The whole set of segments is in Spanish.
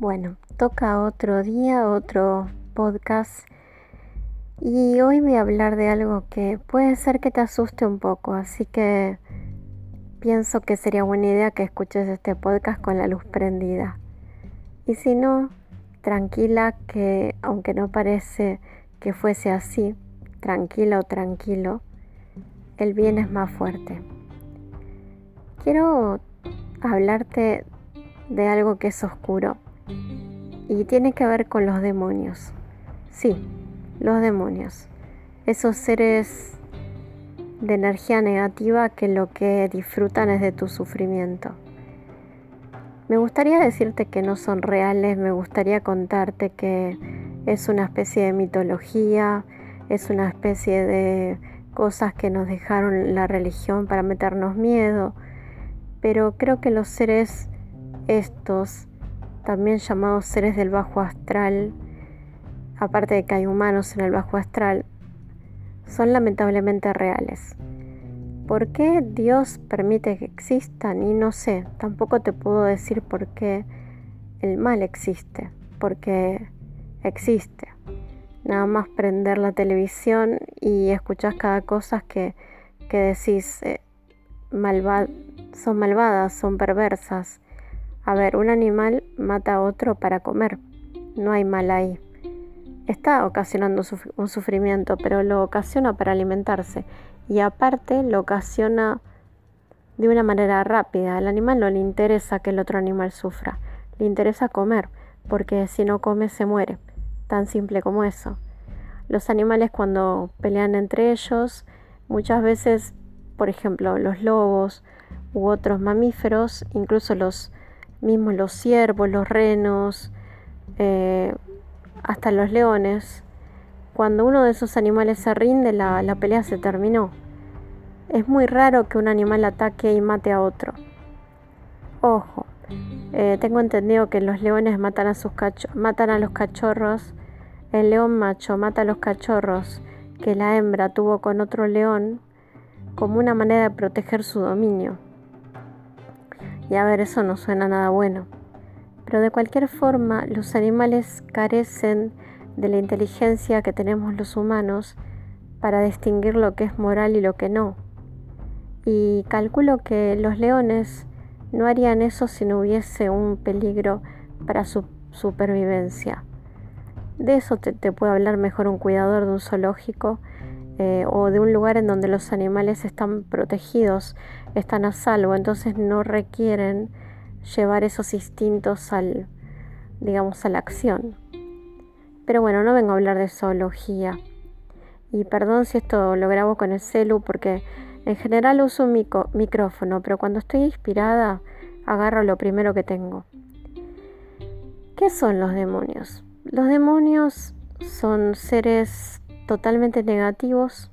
Bueno, toca otro día, otro podcast. Y hoy voy a hablar de algo que puede ser que te asuste un poco, así que pienso que sería buena idea que escuches este podcast con la luz prendida. Y si no, tranquila que aunque no parece que fuese así, tranquila o tranquilo, el bien es más fuerte. Quiero hablarte de algo que es oscuro y tiene que ver con los demonios. Sí, los demonios. Esos seres de energía negativa que lo que disfrutan es de tu sufrimiento. Me gustaría decirte que no son reales, me gustaría contarte que es una especie de mitología, es una especie de cosas que nos dejaron la religión para meternos miedo, pero creo que los seres estos, también llamados seres del bajo astral, aparte de que hay humanos en el bajo astral, son lamentablemente reales. ¿Por qué Dios permite que existan? Y no sé, tampoco te puedo decir por qué el mal existe, porque existe. Nada más prender la televisión y escuchar cada cosa que, que decís, eh, son malvadas, son perversas. A ver, un animal mata a otro para comer. No hay mal ahí. Está ocasionando un sufrimiento, pero lo ocasiona para alimentarse. Y aparte lo ocasiona de una manera rápida. Al animal no le interesa que el otro animal sufra. Le interesa comer, porque si no come se muere. Tan simple como eso. Los animales cuando pelean entre ellos, muchas veces, por ejemplo, los lobos u otros mamíferos, incluso los mismos los ciervos, los renos, eh, hasta los leones, cuando uno de esos animales se rinde, la, pelea se terminó. Es muy raro que un animal ataque y mate a otro. Ojo, eh, tengo entendido que los leones matan a, sus matan a los cachorros. El león macho mata a los cachorros que la hembra tuvo con otro león como una manera de proteger su dominio. Y a ver, eso no suena nada bueno. Pero de cualquier forma, los animales carecen de la inteligencia que tenemos los humanos para distinguir lo que es moral y lo que no. Y calculo que los leones no harían eso si no hubiese un peligro para su supervivencia. De eso te, puede hablar mejor un cuidador de un zoológico eh, o de un lugar en donde los animales están protegidos, están a salvo, entonces no requieren llevar esos instintos al, digamos, a la acción. Pero bueno, no vengo a hablar de zoología. Y perdón si esto lo grabo con el celu porque en general uso un micrófono, pero cuando estoy inspirada agarro lo primero que tengo. ¿Qué son los demonios? Los demonios son seres totalmente negativos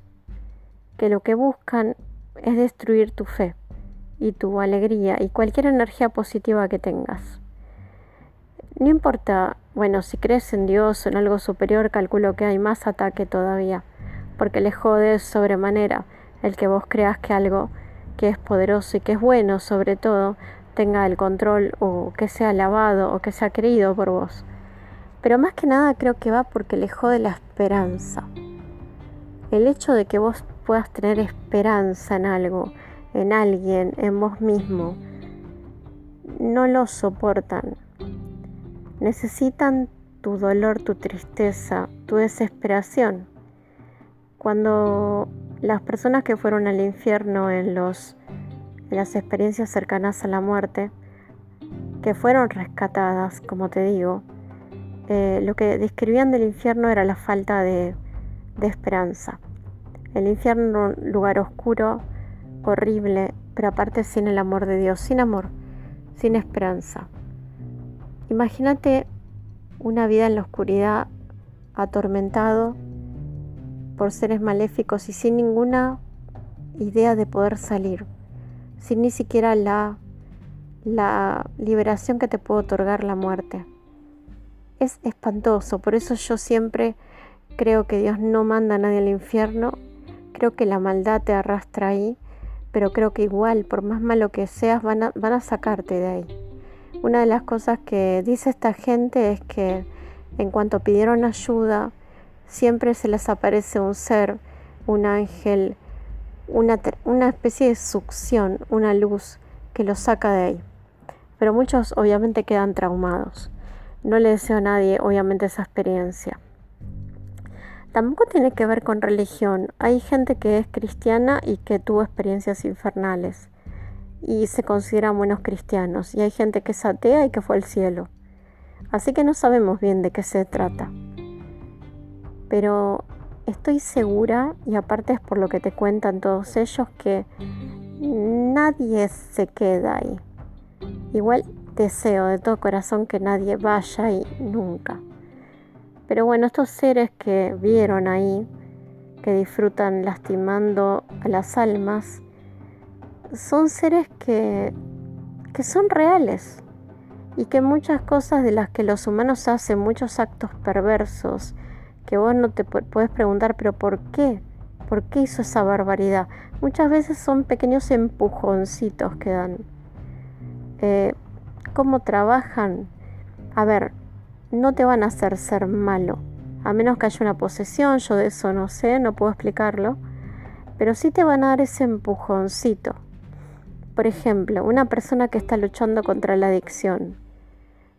que lo que buscan es destruir tu fe y tu alegría y cualquier energía positiva que tengas. No importa, bueno, si crees en Dios o en algo superior, calculo que hay más ataque todavía, porque le jode sobremanera el que vos creas que algo que es poderoso y que es bueno sobre todo tenga el control o que sea alabado o que sea querido por vos. Pero más que nada creo que va porque le jode la esperanza. El hecho de que vos puedas tener esperanza en algo, en alguien, en vos mismo, no lo soportan. Necesitan tu dolor, tu tristeza, tu desesperación. Cuando las personas que fueron al infierno en, las experiencias cercanas a la muerte, que fueron rescatadas, como te digo, eh, lo que describían del infierno era la falta de, de esperanza. El infierno, un lugar oscuro, horrible, pero aparte sin el amor de Dios, sin amor, sin esperanza. Imagínate una vida en la oscuridad, atormentado por seres maléficos y sin ninguna idea de poder salir, sin ni siquiera la, la liberación que te puede otorgar la muerte. Es espantoso, por eso yo siempre creo que Dios no manda a nadie al infierno, creo que la maldad te arrastra ahí pero creo que igual, por más malo que seas, van a, sacarte de ahí. Una de las cosas que dice esta gente es que en cuanto pidieron ayuda, siempre se les aparece un ser, un ángel, una, una especie de succión, una luz que los saca de ahí. Pero muchos obviamente quedan traumados. No le deseo a nadie obviamente esa experiencia. Tampoco tiene que ver con religión. Hay gente que es cristiana y que tuvo experiencias infernales y se consideran buenos cristianos. Y hay gente que es atea y que fue al cielo. Así que no sabemos bien de qué se trata. Pero estoy segura, y aparte es por lo que te cuentan todos ellos, que nadie se queda ahí. Igual deseo de todo corazón que nadie vaya ahí nunca. Pero bueno, estos seres que vieron ahí, que disfrutan lastimando a las almas, son seres que, que son reales y que muchas cosas de las que los humanos hacen, muchos actos perversos, que vos no te puedes preguntar, pero ¿por qué? ¿Por qué hizo esa barbaridad? Muchas veces son pequeños empujoncitos que dan. Eh, ¿Cómo trabajan? A ver, no te van a hacer ser malo, a menos que haya una posesión, yo de eso no sé, no puedo explicarlo, pero sí te van a dar ese empujoncito. Por ejemplo, una persona que está luchando contra la adicción,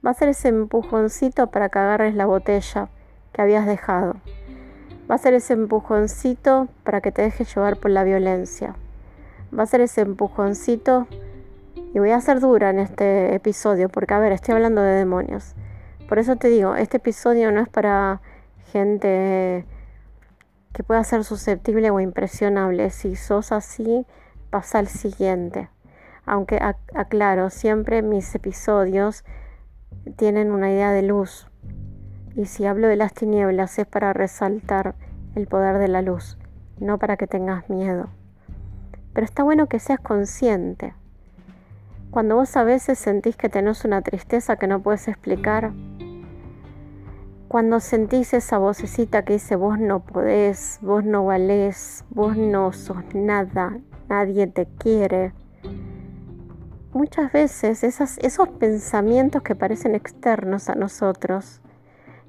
va a ser ese empujoncito para que agarres la botella que habías dejado. Va a ser ese empujoncito para que te dejes llevar por la violencia. Va a ser ese empujoncito, y voy a ser dura en este episodio, porque a ver, estoy hablando de demonios. Por eso te digo, este episodio no es para gente que pueda ser susceptible o impresionable. Si sos así, pasa al siguiente. Aunque aclaro, siempre mis episodios tienen una idea de luz. Y si hablo de las tinieblas es para resaltar el poder de la luz, no para que tengas miedo. Pero está bueno que seas consciente. Cuando vos a veces sentís que tenés una tristeza que no puedes explicar, cuando sentís esa vocecita que dice vos no podés, vos no valés, vos no sos nada, nadie te quiere. Muchas veces esos pensamientos que parecen externos a nosotros,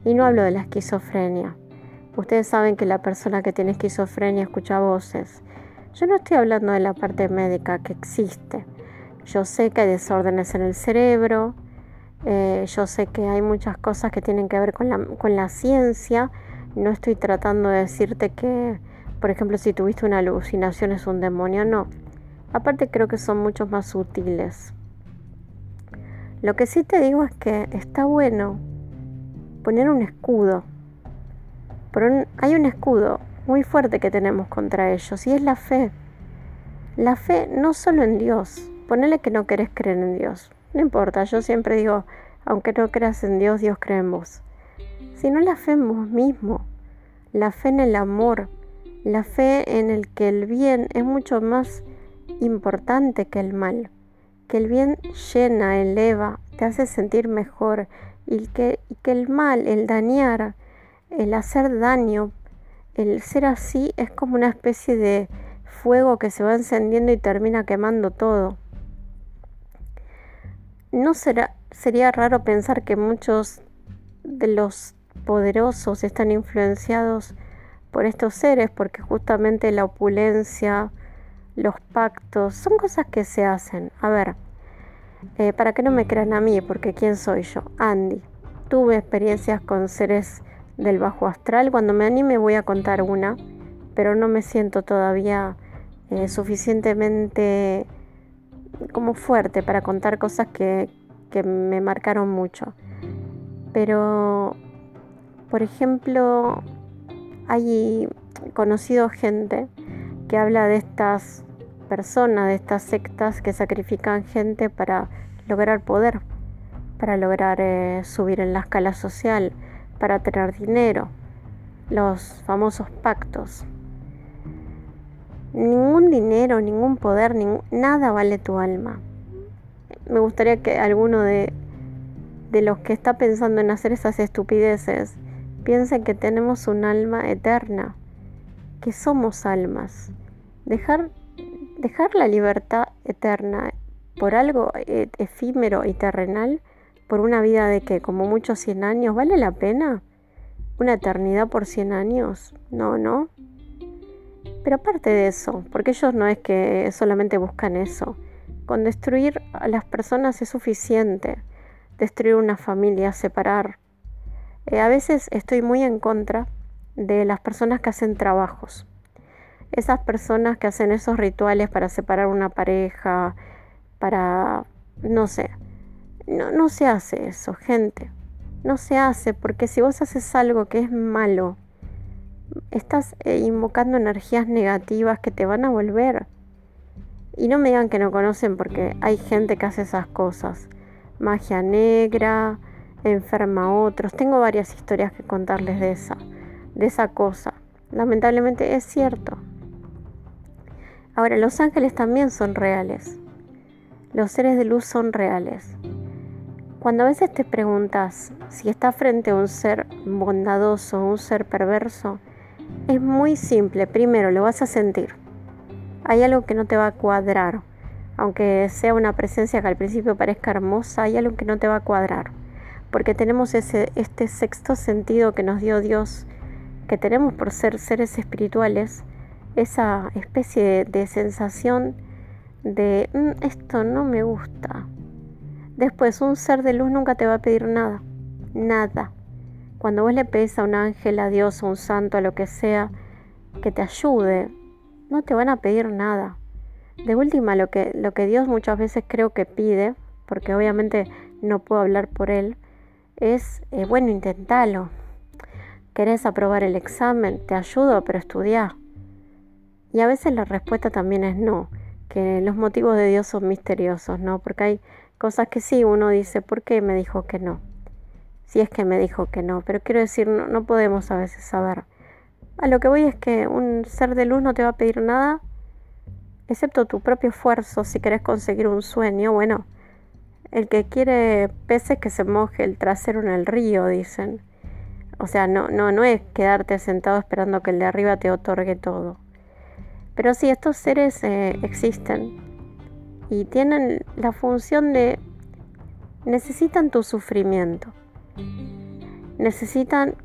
y no hablo de la esquizofrenia, ustedes saben que la persona que tiene esquizofrenia escucha voces. Yo no estoy hablando de la parte médica que existe. Yo sé que hay desórdenes en el cerebro, eh, yo sé que hay muchas cosas que tienen que ver con la, ciencia. No estoy tratando de decirte que, por ejemplo, si tuviste una alucinación es un demonio, no. Aparte creo que son mucho más sutiles. Lo que sí te digo es que está bueno poner un escudo. hay un escudo muy fuerte que tenemos contra ellos y es la fe. La fe no solo en Dios. Ponele que no querés creer en Dios. No importa, yo siempre digo, aunque no creas en Dios, Dios cree en vos. Sino la fe en vos mismo, la fe en el amor, la fe en el que el bien es mucho más importante que el mal, que el bien llena, eleva, te hace sentir mejor y que, y que el mal, el dañar, el hacer daño, el ser así es como una especie de fuego que se va encendiendo y termina quemando todo. ¿No será, sería raro pensar que muchos de los poderosos están influenciados por estos seres? Porque justamente la opulencia, los pactos, son cosas que se hacen. A ver, eh, para que no me crean a mí, porque ¿quién soy yo? Andy. Tuve experiencias con seres del bajo astral. Cuando me anime voy a contar una, pero no me siento todavía eh, suficientemente como fuerte para contar cosas que, que me marcaron mucho. Pero, por ejemplo, hay conocido gente que habla de estas personas, de estas sectas que sacrifican gente para lograr poder, para lograr eh, subir en la escala social, para tener dinero, los famosos pactos. Ningún dinero, ningún poder, nada vale tu alma. Me gustaría que alguno de, de los que está pensando en hacer esas estupideces piense que tenemos un alma eterna, que somos almas. Dejar, dejar la libertad eterna por algo eh, efímero y terrenal, por una vida de que como muchos 100 años, ¿vale la pena? ¿Una eternidad por 100 años? No, no. Pero aparte de eso, porque ellos no es que solamente buscan eso, con destruir a las personas es suficiente, destruir una familia, separar. Eh, a veces estoy muy en contra de las personas que hacen trabajos. Esas personas que hacen esos rituales para separar una pareja, para, no sé, no, no se hace eso, gente. No se hace porque si vos haces algo que es malo, estás eh, invocando energías negativas que te van a volver. Y no me digan que no conocen porque hay gente que hace esas cosas. Magia negra, enferma a otros. Tengo varias historias que contarles de esa, de esa cosa. Lamentablemente es cierto. Ahora, los ángeles también son reales. Los seres de luz son reales. Cuando a veces te preguntas si estás frente a un ser bondadoso o un ser perverso, es muy simple. Primero, lo vas a sentir. Hay algo que no te va a cuadrar. Aunque sea una presencia que al principio parezca hermosa, hay algo que no te va a cuadrar. Porque tenemos ese, este sexto sentido que nos dio Dios, que tenemos por ser seres espirituales, esa especie de, sensación de mm, esto no me gusta. Después, un ser de luz nunca te va a pedir nada, nada. Cuando vos le pedís a un ángel, a Dios, a un santo, a lo que sea, que te ayude, no te van a pedir nada. De última, lo que, Dios muchas veces creo que pide, porque obviamente no puedo hablar por Él, es, eh, bueno, intentalo. ¿Querés aprobar el examen? Te ayudo, pero estudia. Y a veces la respuesta también es no, que los motivos de Dios son misteriosos, ¿no? Porque hay cosas que sí, uno dice, ¿por qué me dijo que no? Si es que me dijo que no, pero quiero decir, no, podemos a veces saber. A lo que voy es que un ser de luz no te va a pedir nada, excepto tu propio esfuerzo si querés conseguir un sueño. Bueno, el que quiere peces que se moje el trasero en el río, dicen. O sea, no, no, no es quedarte sentado esperando que el de arriba te otorgue todo. Pero sí, estos seres eh, existen y tienen la función de necesitan tu sufrimiento necesitan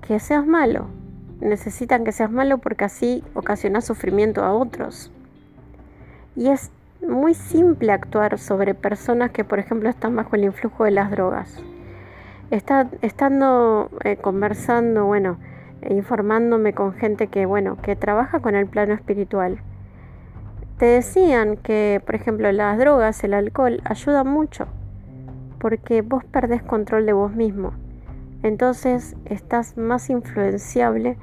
que seas malo. Necesitan que seas malo porque así ocasionas sufrimiento a otros. Y es muy simple actuar sobre personas que, por ejemplo, están bajo el influjo de las drogas. Estando eh, conversando, bueno, informándome con gente que, bueno, que trabaja con el plano espiritual. Te decían que, por ejemplo, las drogas, el alcohol, ayudan mucho porque vos perdés control de vos mismo entonces estás más influenciable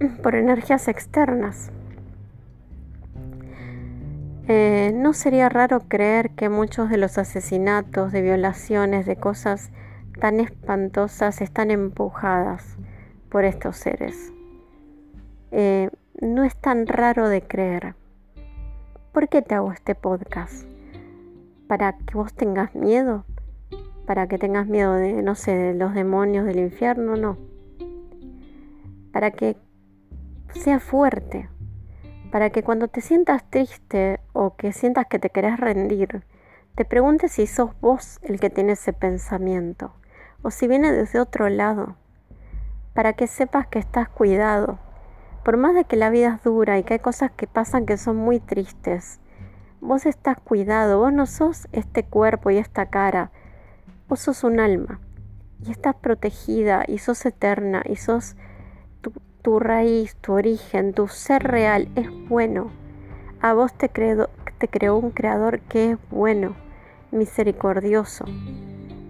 por energías externas. Eh, no sería raro creer que muchos de los asesinatos, de violaciones, de cosas tan espantosas están empujadas por estos seres. Eh, no es tan raro de creer. ¿Por qué te hago este podcast? ¿Para que vos tengas miedo? Para que tengas miedo de, no sé, de los demonios del infierno, no. Para que seas fuerte, para que cuando te sientas triste o que sientas que te querés rendir, te preguntes si sos vos el que tiene ese pensamiento o si viene desde otro lado, para que sepas que estás cuidado. Por más de que la vida es dura y que hay cosas que pasan que son muy tristes, vos estás cuidado, vos no sos este cuerpo y esta cara Vos sos un alma y estás protegida y sos eterna y sos tu, raíz, tu origen, tu ser real es bueno. A vos te, te creó un creador que es bueno, misericordioso.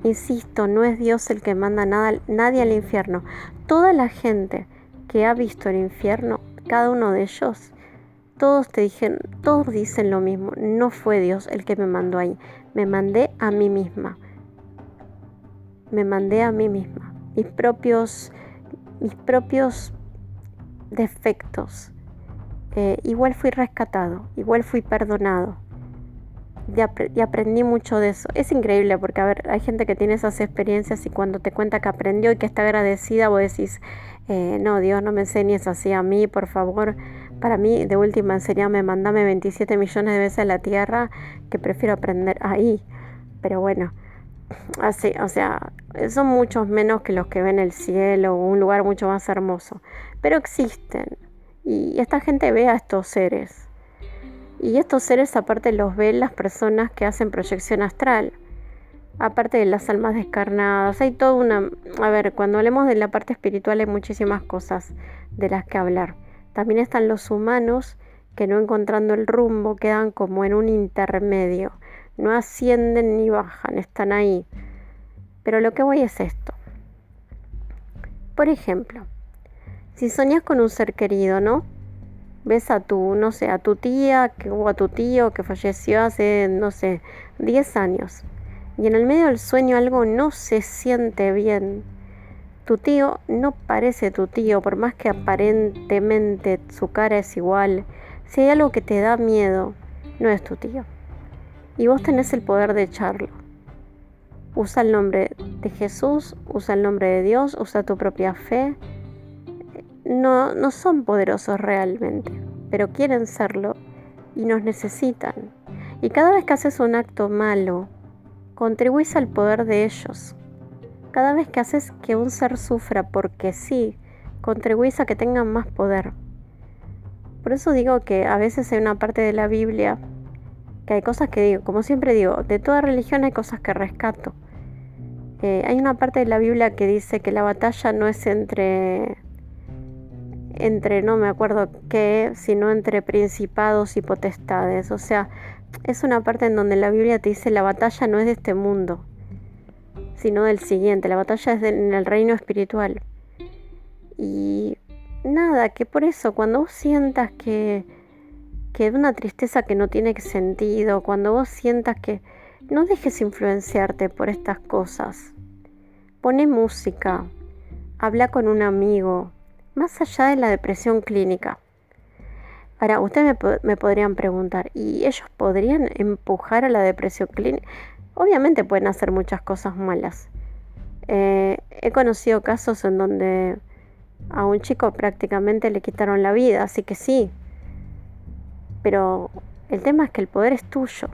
Insisto, no es Dios el que manda nada, nadie al infierno. Toda la gente que ha visto el infierno, cada uno de ellos, todos te dijeron, todos dicen lo mismo. No fue Dios el que me mandó ahí. Me mandé a mí misma me mandé a mí misma, mis propios, mis propios defectos. Eh, igual fui rescatado, igual fui perdonado. Y, aprendí mucho de eso. Es increíble porque, a ver, hay gente que tiene esas experiencias y cuando te cuenta que aprendió y que está agradecida, vos decís, eh, no, Dios, no me enseñes así a mí, por favor, para mí, de última, enseñame, mandame 27 millones de veces a la tierra, que prefiero aprender ahí. Pero bueno, así, o sea, son muchos menos que los que ven el cielo o un lugar mucho más hermoso. Pero existen. Y esta gente ve a estos seres. Y estos seres aparte los ven las personas que hacen proyección astral. Aparte de las almas descarnadas, hay toda una... A ver, cuando hablemos de la parte espiritual hay muchísimas cosas de las que hablar. También están los humanos que no encontrando el rumbo quedan como en un intermedio. No ascienden ni bajan, están ahí. Pero lo que voy es esto. Por ejemplo, si soñas con un ser querido, ¿no? Ves a tu, no sé, a tu tía que, o a tu tío que falleció hace, no sé, 10 años. Y en el medio del sueño algo no se siente bien tu tío no parece tu tío, por más que aparentemente su cara es igual. Si hay algo que te da miedo, no es tu tío. Y vos tenés el poder de echarlo. Usa el nombre de Jesús, usa el nombre de Dios, usa tu propia fe. No, no son poderosos realmente, pero quieren serlo y nos necesitan. Y cada vez que haces un acto malo, contribuís al poder de ellos. Cada vez que haces que un ser sufra porque sí, contribuís a que tengan más poder. Por eso digo que a veces hay una parte de la Biblia que hay cosas que digo, como siempre digo, de toda religión hay cosas que rescato. Eh, hay una parte de la Biblia que dice que la batalla no es entre, entre no me acuerdo qué, sino entre principados y potestades. O sea, es una parte en donde la Biblia te dice la batalla no es de este mundo, sino del siguiente. La batalla es en el reino espiritual. Y nada, que por eso, cuando vos sientas que, que una tristeza que no tiene sentido, cuando vos sientas que no dejes influenciarte por estas cosas. Pone música, habla con un amigo, más allá de la depresión clínica. Ahora, ustedes me, podrían preguntar, ¿y ellos podrían empujar a la depresión clínica? Obviamente pueden hacer muchas cosas malas. Eh, he conocido casos en donde a un chico prácticamente le quitaron la vida, así que sí. Pero el tema es que el poder es tuyo.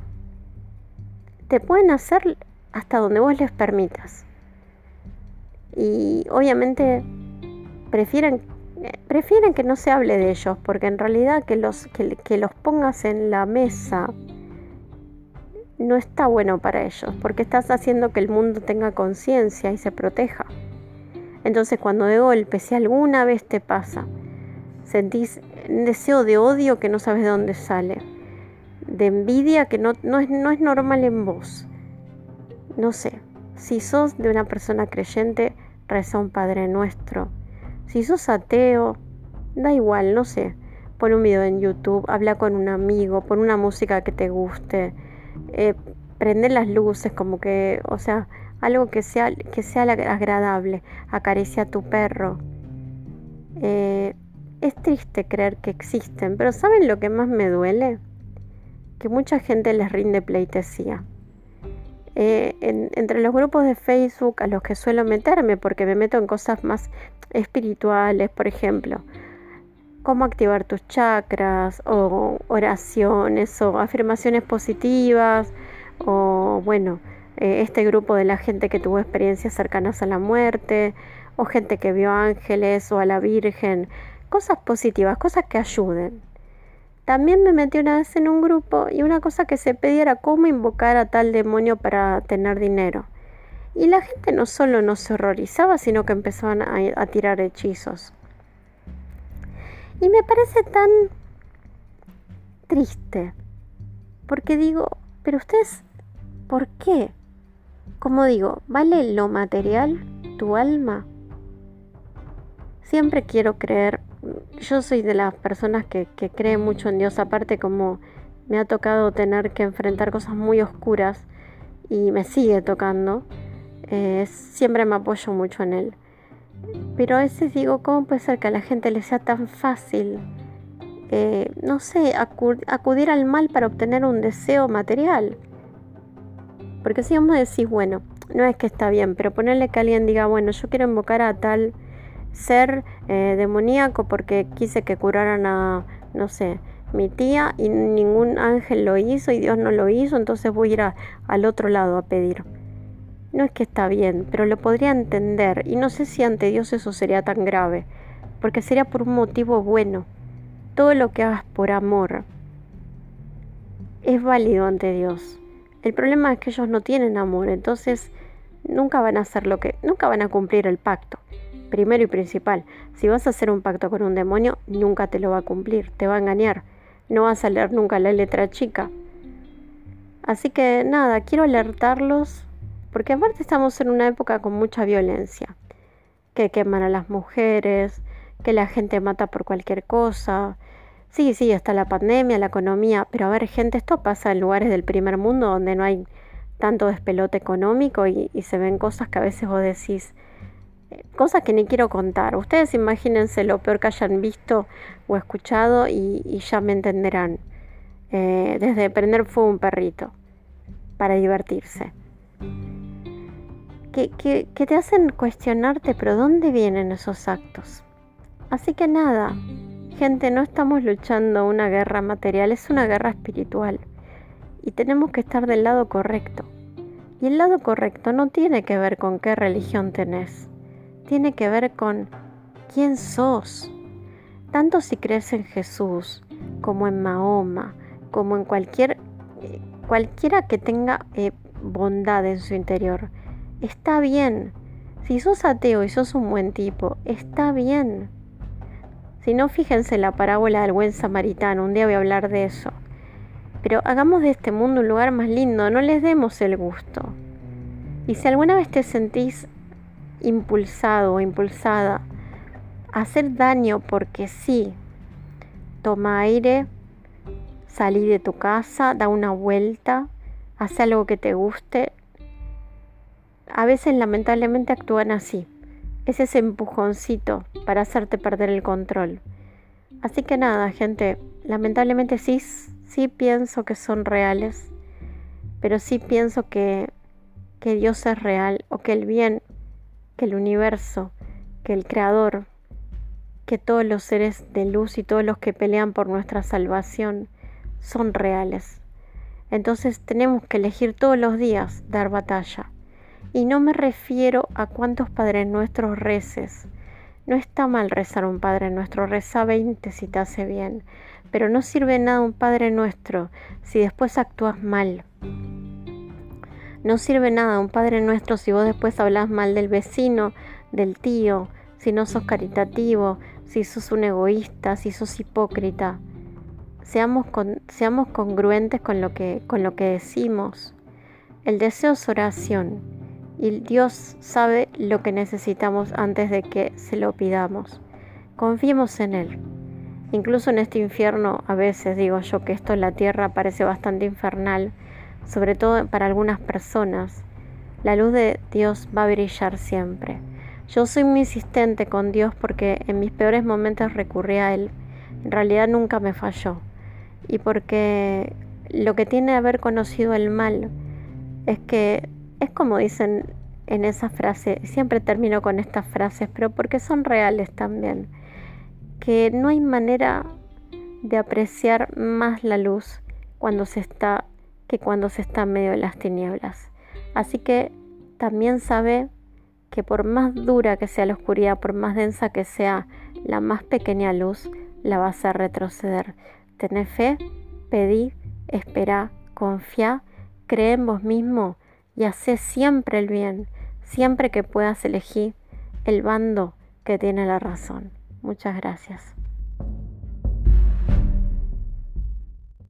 Te pueden hacer hasta donde vos les permitas. Y obviamente prefieren, prefieren que no se hable de ellos, porque en realidad que los, que los pongas en la mesa no está bueno para ellos, porque estás haciendo que el mundo tenga conciencia y se proteja. Entonces cuando de golpe, si alguna vez te pasa, sentís un deseo de odio que no sabes de dónde sale, de envidia que no, no, es, no es normal en vos, no sé, si sos de una persona creyente, reza un Padre Nuestro. Si sos ateo, da igual, no sé, pon un video en YouTube, habla con un amigo, pon una música que te guste, eh, prender las luces, como que, o sea, algo que sea, que sea agradable, acaricia a tu perro. Eh, es triste creer que existen, pero ¿saben lo que más me duele? Que mucha gente les rinde pleitesía. Eh, entre los grupos de Facebook a los que suelo meterme, porque me meto en cosas más espirituales, por ejemplo, cómo activar tus chakras o oraciones o afirmaciones positivas o bueno, eh, este grupo de la gente que tuvo experiencias cercanas a la muerte o gente que vio ángeles o a la Virgen, cosas positivas, cosas que ayuden. También me metí una vez en un grupo y una cosa que se pedía era cómo invocar a tal demonio para tener dinero. Y la gente no solo no se horrorizaba, sino que empezaban a tirar hechizos. Y me parece tan triste, porque digo, pero ustedes, ¿por qué? Como digo, ¿vale lo material tu alma? Siempre quiero creer, yo soy de las personas que, que creen mucho en Dios, aparte como me ha tocado tener que enfrentar cosas muy oscuras y me sigue tocando, eh, siempre me apoyo mucho en Él. Pero a veces digo, ¿cómo puede ser que a la gente le sea tan fácil, eh, no sé, acudir al mal para obtener un deseo material? Porque si vamos a decir, bueno, no es que está bien, pero ponerle que alguien diga, bueno, yo quiero invocar a tal ser eh, demoníaco porque quise que curaran a no sé, mi tía y ningún ángel lo hizo y Dios no lo hizo, entonces voy a ir al otro lado a pedir. No es que está bien, pero lo podría entender y no sé si ante Dios eso sería tan grave, porque sería por un motivo bueno. Todo lo que hagas por amor es válido ante Dios. El problema es que ellos no tienen amor, entonces nunca van a hacer lo que, nunca van a cumplir el pacto. Primero y principal, si vas a hacer un pacto con un demonio, nunca te lo va a cumplir, te va a engañar. No vas a leer nunca la letra chica. Así que nada, quiero alertarlos, porque aparte estamos en una época con mucha violencia, que queman a las mujeres, que la gente mata por cualquier cosa. Sí, sí, está la pandemia, la economía, pero a ver, gente, esto pasa en lugares del primer mundo donde no hay tanto despelote económico y, se ven cosas que a veces vos decís, cosas que ni quiero contar. Ustedes imagínense lo peor que hayan visto o escuchado y, ya me entenderán. Eh, desde prender fuego un perrito para divertirse. Que, te hacen cuestionarte, pero ¿dónde vienen esos actos? Así que nada, gente, no estamos luchando una guerra material, es una guerra espiritual y tenemos que estar del lado correcto. Y el lado correcto no tiene que ver con qué religión tenés, tiene que ver con quién sos. Tanto si crees en Jesús, como en Mahoma, como en cualquier cualquiera que tenga eh, bondad en su interior. Está bien. Si sos ateo y sos un buen tipo, está bien. Si no, fíjense la parábola del buen samaritano, un día voy a hablar de eso. Pero hagamos de este mundo un lugar más lindo, no les demos el gusto. Y si alguna vez te sentís impulsado o impulsada a hacer daño porque sí, toma aire, salí de tu casa, da una vuelta, haz algo que te guste. A veces lamentablemente actúan así. Es ese empujoncito para hacerte perder el control. Así que nada, gente, lamentablemente sí sí pienso que son reales, pero sí pienso que, que Dios es real o que el bien, que el universo, que el creador, que todos los seres de luz y todos los que pelean por nuestra salvación son reales. Entonces tenemos que elegir todos los días dar batalla. Y no me refiero a cuántos padres nuestros reces. No está mal rezar un Padre nuestro, reza 20 si te hace bien. Pero no sirve nada un Padre nuestro si después actúas mal. No sirve nada un Padre nuestro si vos después hablas mal del vecino, del tío, si no sos caritativo, si sos un egoísta, si sos hipócrita. Seamos, seamos congruentes con lo, que, con lo que decimos. El deseo es oración y Dios sabe lo que necesitamos antes de que se lo pidamos. Confiemos en Él. Incluso en este infierno, a veces digo yo que esto en la tierra parece bastante infernal, sobre todo para algunas personas. La luz de Dios va a brillar siempre. Yo soy muy insistente con Dios porque en mis peores momentos recurrí a Él. En realidad nunca me falló. Y porque lo que tiene haber conocido el mal es que es como dicen en esa frase, siempre termino con estas frases, pero porque son reales también que no hay manera de apreciar más la luz cuando se está que cuando se está en medio de las tinieblas. Así que también sabe que por más dura que sea la oscuridad, por más densa que sea la más pequeña luz, la va a hacer retroceder. Tené fe, pedí, espera, confía, cree en vos mismo y hace siempre el bien, siempre que puedas elegir el bando que tiene la razón. Muchas gracias.